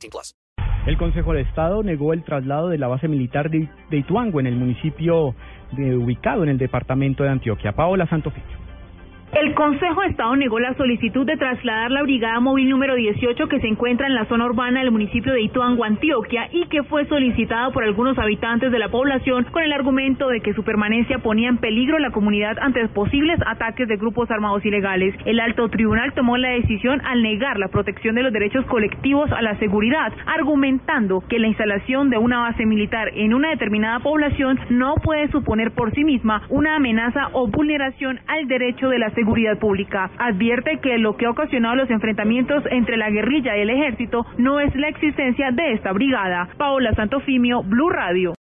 18 plus. El Consejo de Estado negó el traslado de la base militar de, Ituango en el municipio de- ubicado en el departamento de Antioquia. Paola Santofimio. El Consejo de Estado negó la solicitud de trasladar la Brigada Móvil número 18 que se encuentra en la zona urbana del municipio de Ituango, Antioquia, y que fue solicitada por algunos habitantes de la población con el argumento de que su permanencia ponía en peligro la comunidad ante posibles ataques de grupos armados ilegales. El alto tribunal tomó la decisión al negar la protección de los derechos colectivos a la seguridad, argumentando que la instalación de una base militar en una determinada población no puede suponer por sí misma una amenaza o vulneración al derecho de la seguridad pública. Advierte que lo que ha ocasionado los enfrentamientos entre la guerrilla y el ejército no es la existencia de esta brigada. Paola Santofimio, Blue Radio.